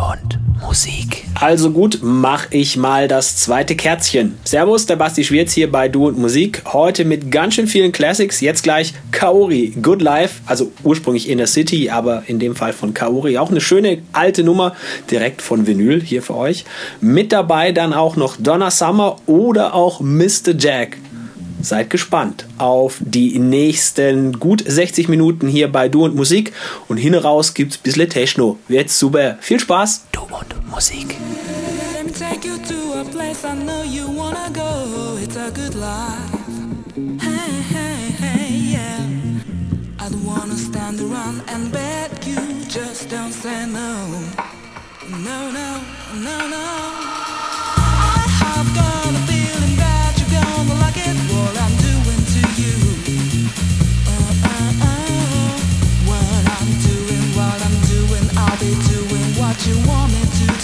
und Musik. Also gut, mach ich mal das zweite Kerzchen. Servus, der Basti Schwierz hier bei Du und Musik. Heute mit ganz schön vielen Classics. Jetzt gleich Kaori, Good Life. Also ursprünglich Inner City, aber in dem Fall von Kaori. Auch eine schöne alte Nummer, direkt von Vinyl hier für euch. Mit dabei dann auch noch Donna Summer oder auch Mr. Jack seid gespannt auf die nächsten gut 60 Minuten hier bei Du und Musik. Und hin raus gibt's ein bisschen Techno. Wird super. Viel Spaß. Du und Musik. Let me take you to a place I know you wanna go. It's a good life. Hey, hey, hey, yeah. I don't wanna stand around and beg you. Just don't say no. No, no, no, no. you want me to.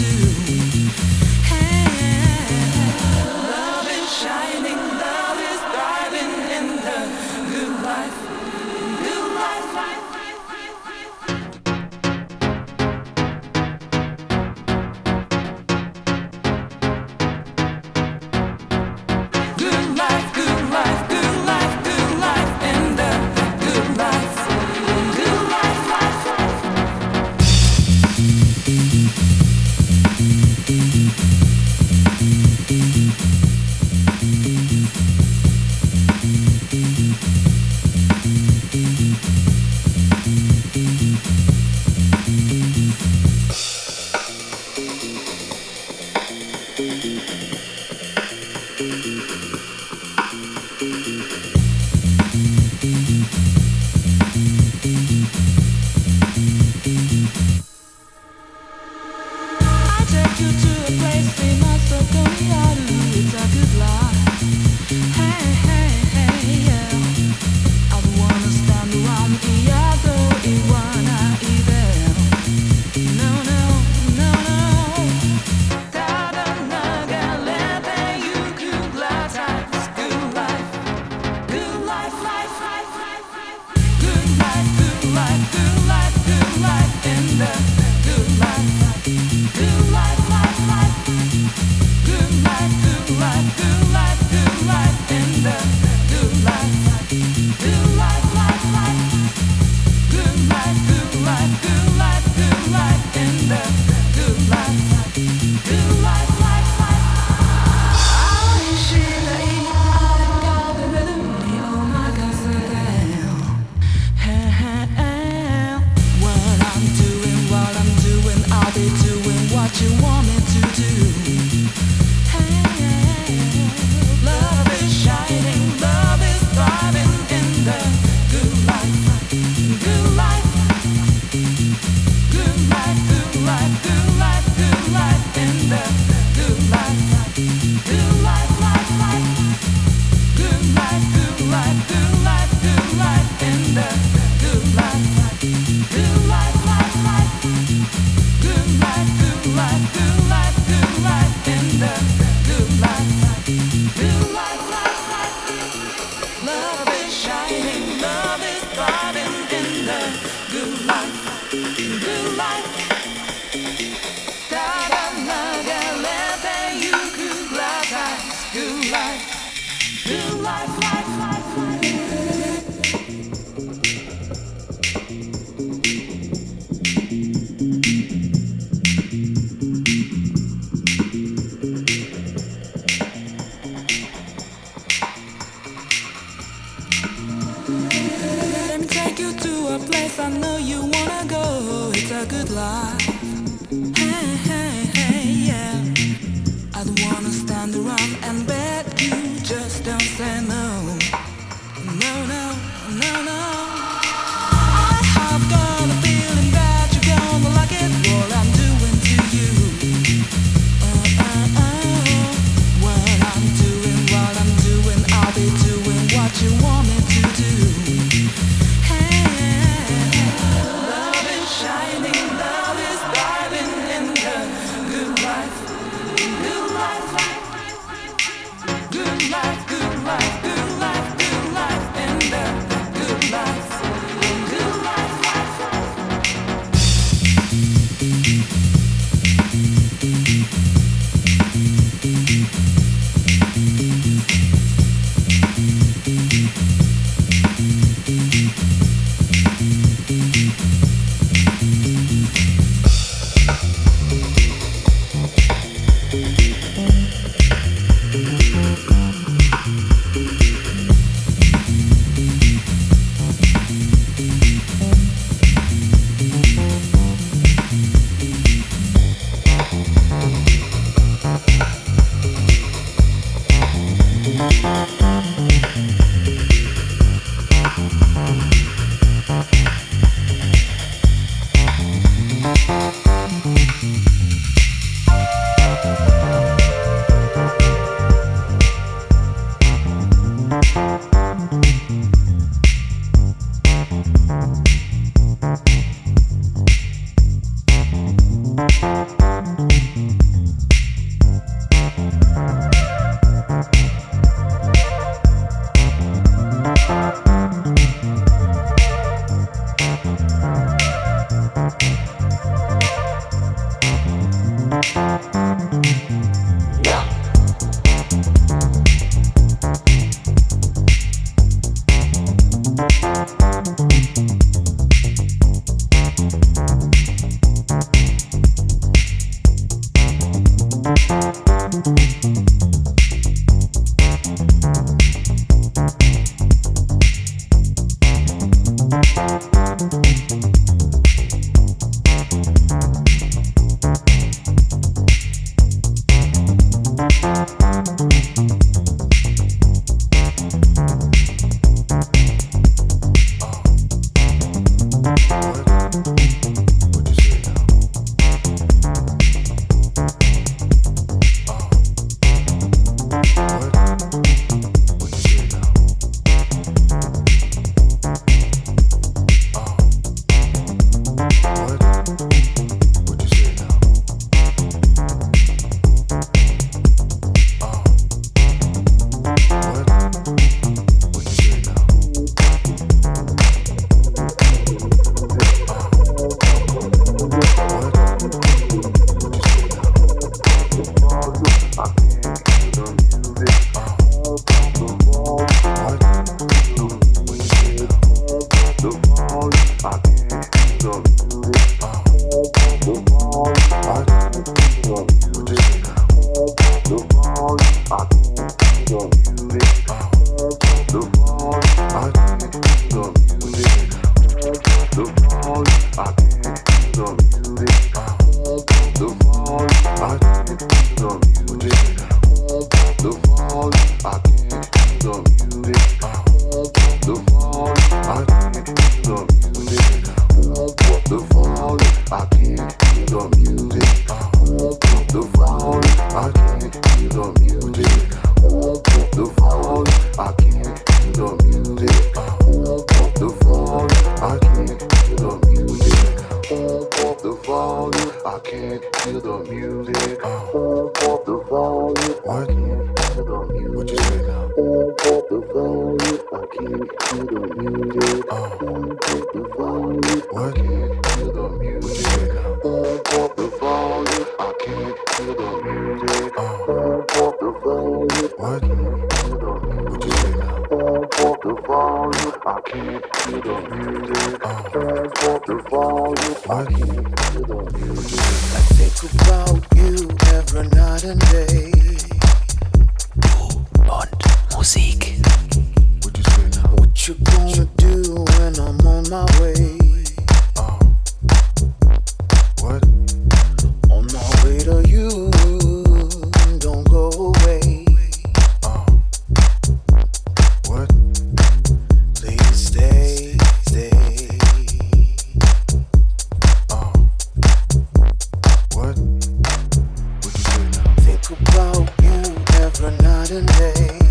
About you every night and day.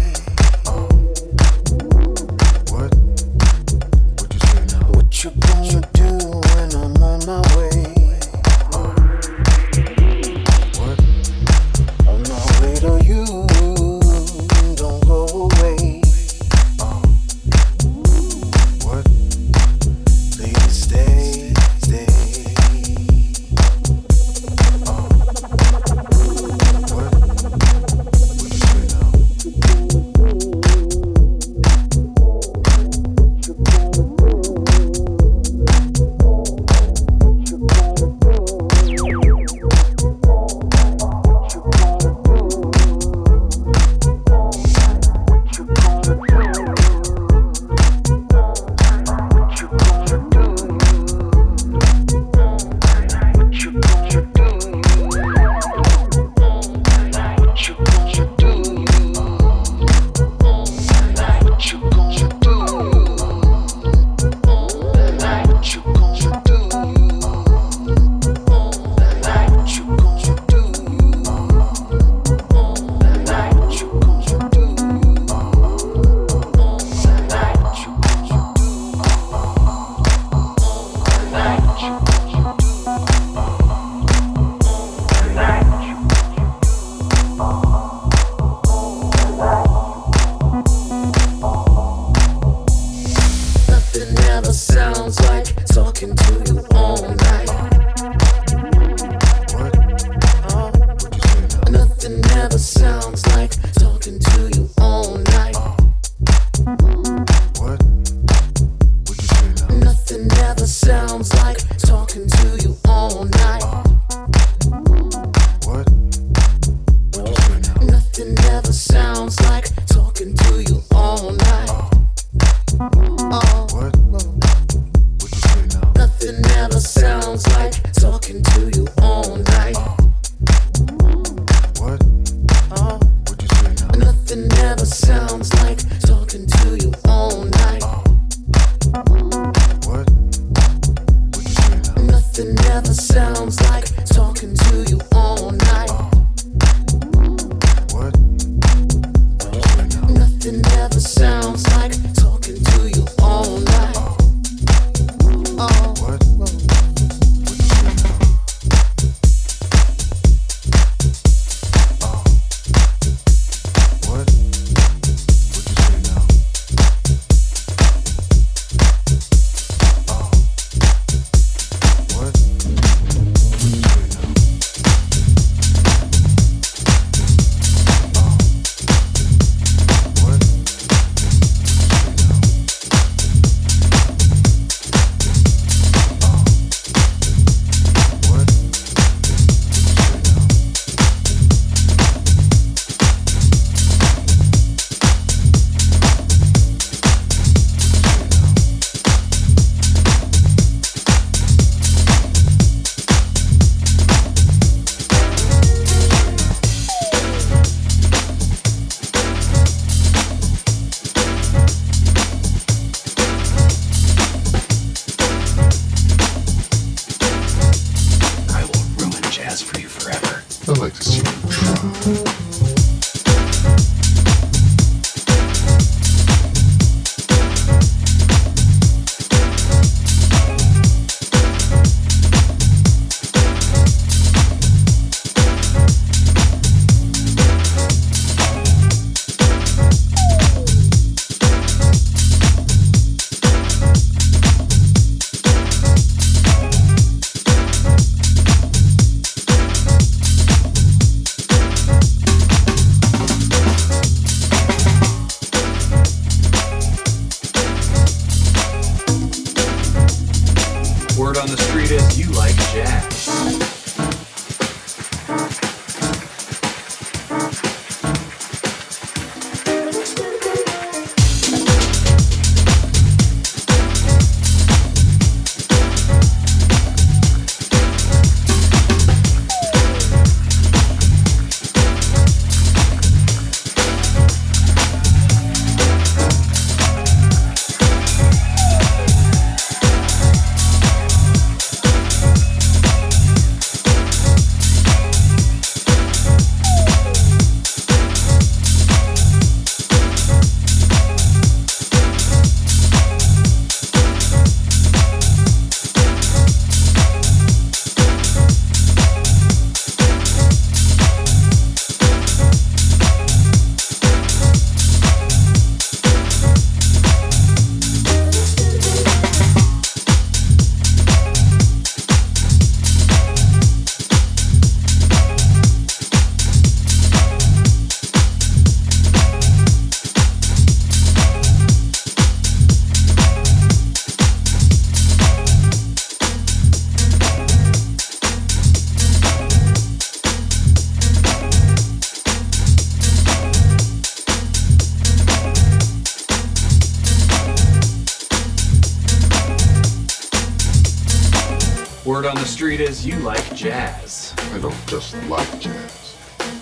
Word on the street is you like jazz. I don't just like jazz.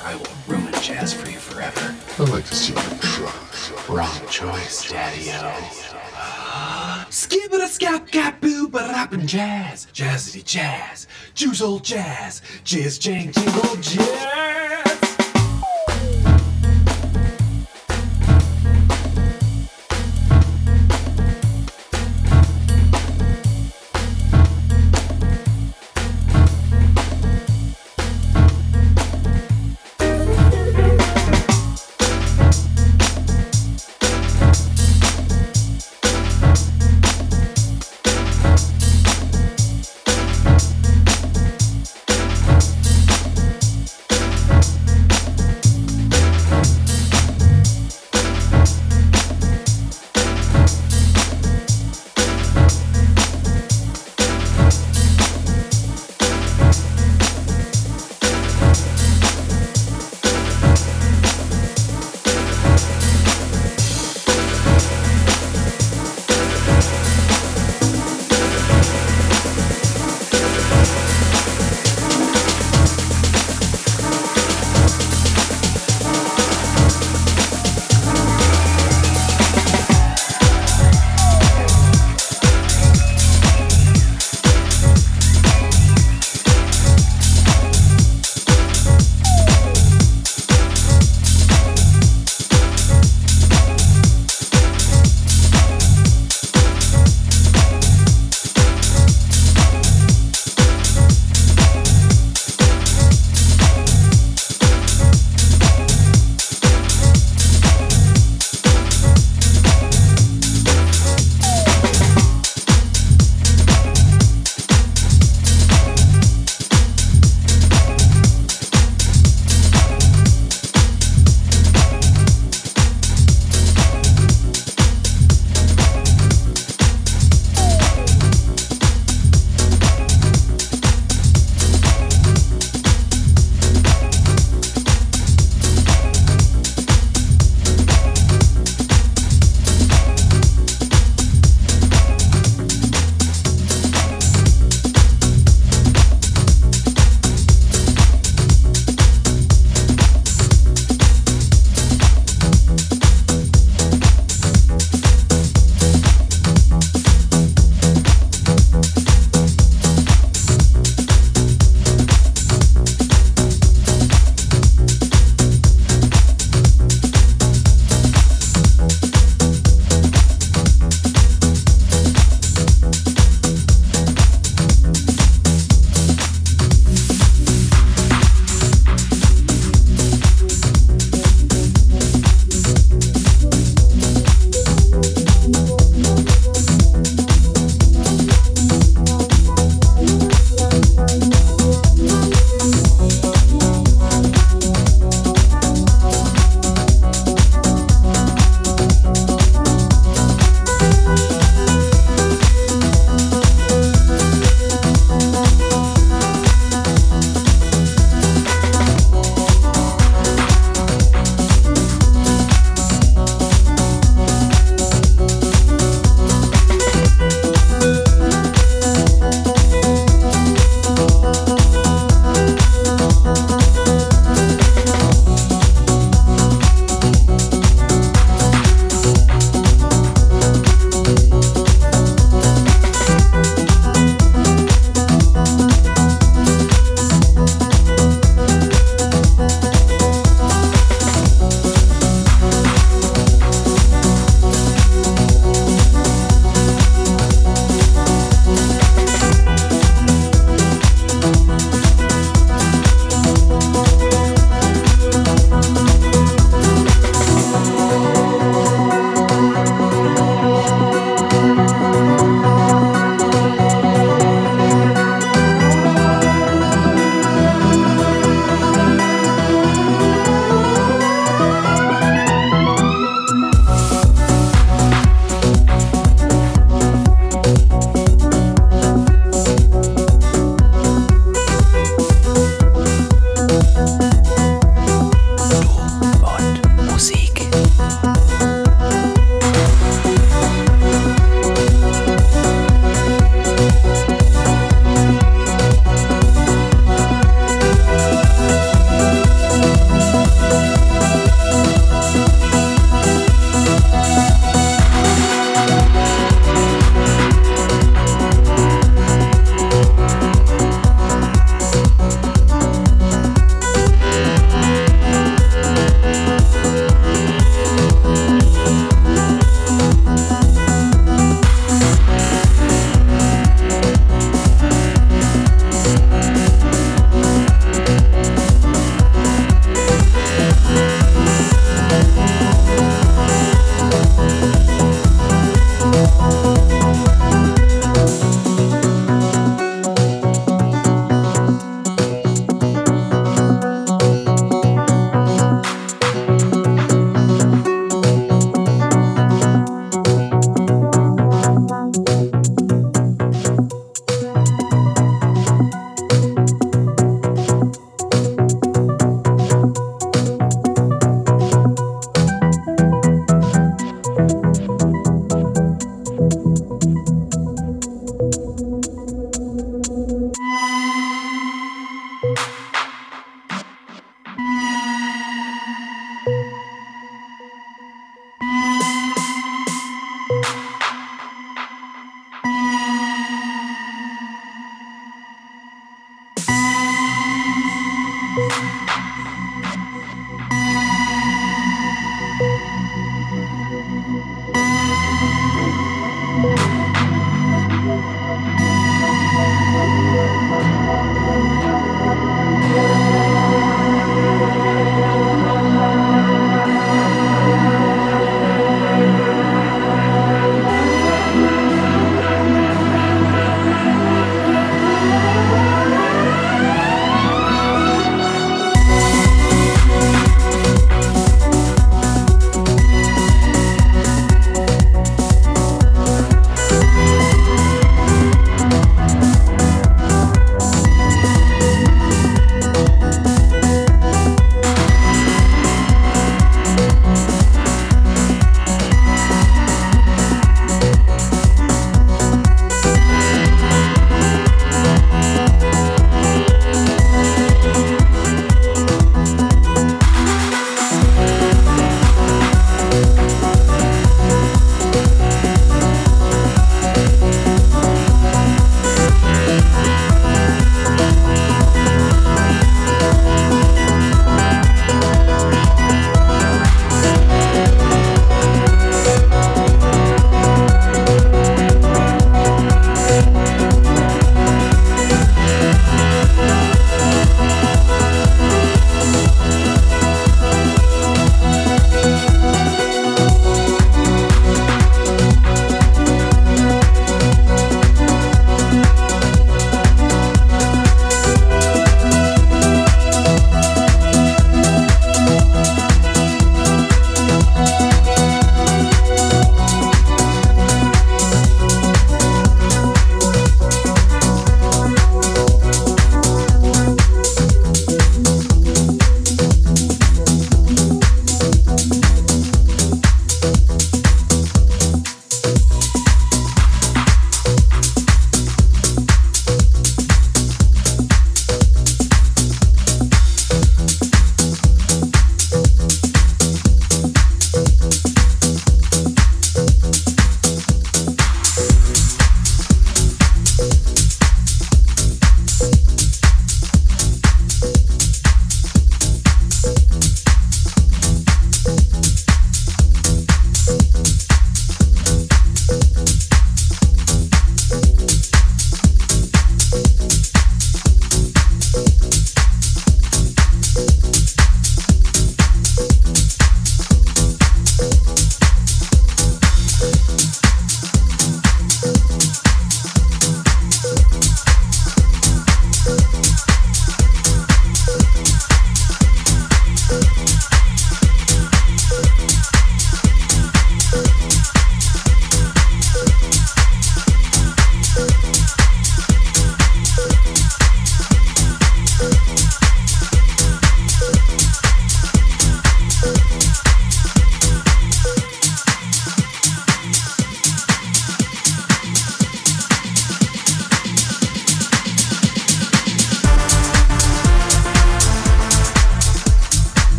I will ruin jazz for you forever. I'd like to see you try. Wrong choice, Daddy-O. Skibbida scap gap boo but rapping jazz. Jazzity jazz. Juice old jazz. Jizz jang jingle jazz.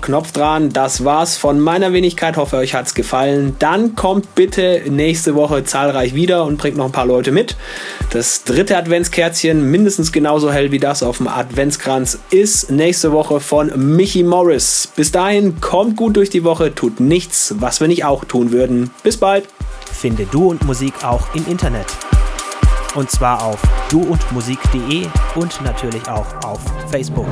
Knopf dran. Das war's von meiner Wenigkeit. Hoffe, euch hat's gefallen. Dann kommt bitte nächste Woche zahlreich wieder und bringt noch ein paar Leute mit. Das dritte Adventskerzchen, mindestens genauso hell wie das auf dem Adventskranz, ist nächste Woche von Michi Morris. Bis dahin, kommt gut durch die Woche, tut nichts, was wir nicht auch tun würden. Bis bald. Finde Du und Musik auch im Internet. Und zwar auf duundmusik.de und natürlich auch auf Facebook.